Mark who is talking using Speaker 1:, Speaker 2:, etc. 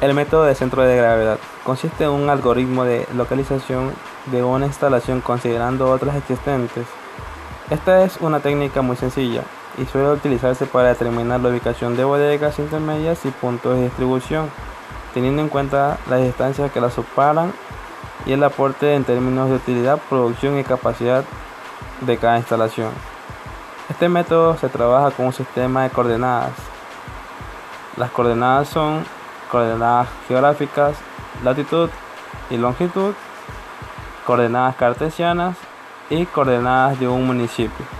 Speaker 1: El método de centro de gravedad consiste en un algoritmo de localización de una instalación considerando otras existentes. Esta es una técnica muy sencilla y suele utilizarse para determinar la ubicación de bodegas intermedias y puntos de distribución, teniendo en cuenta las distancias que las separan y el aporte en términos de utilidad, producción y capacidad de cada instalación. Este método se trabaja con un sistema de coordenadas. Las coordenadas son coordenadas geográficas, latitud y longitud, coordenadas cartesianas y coordenadas de un municipio.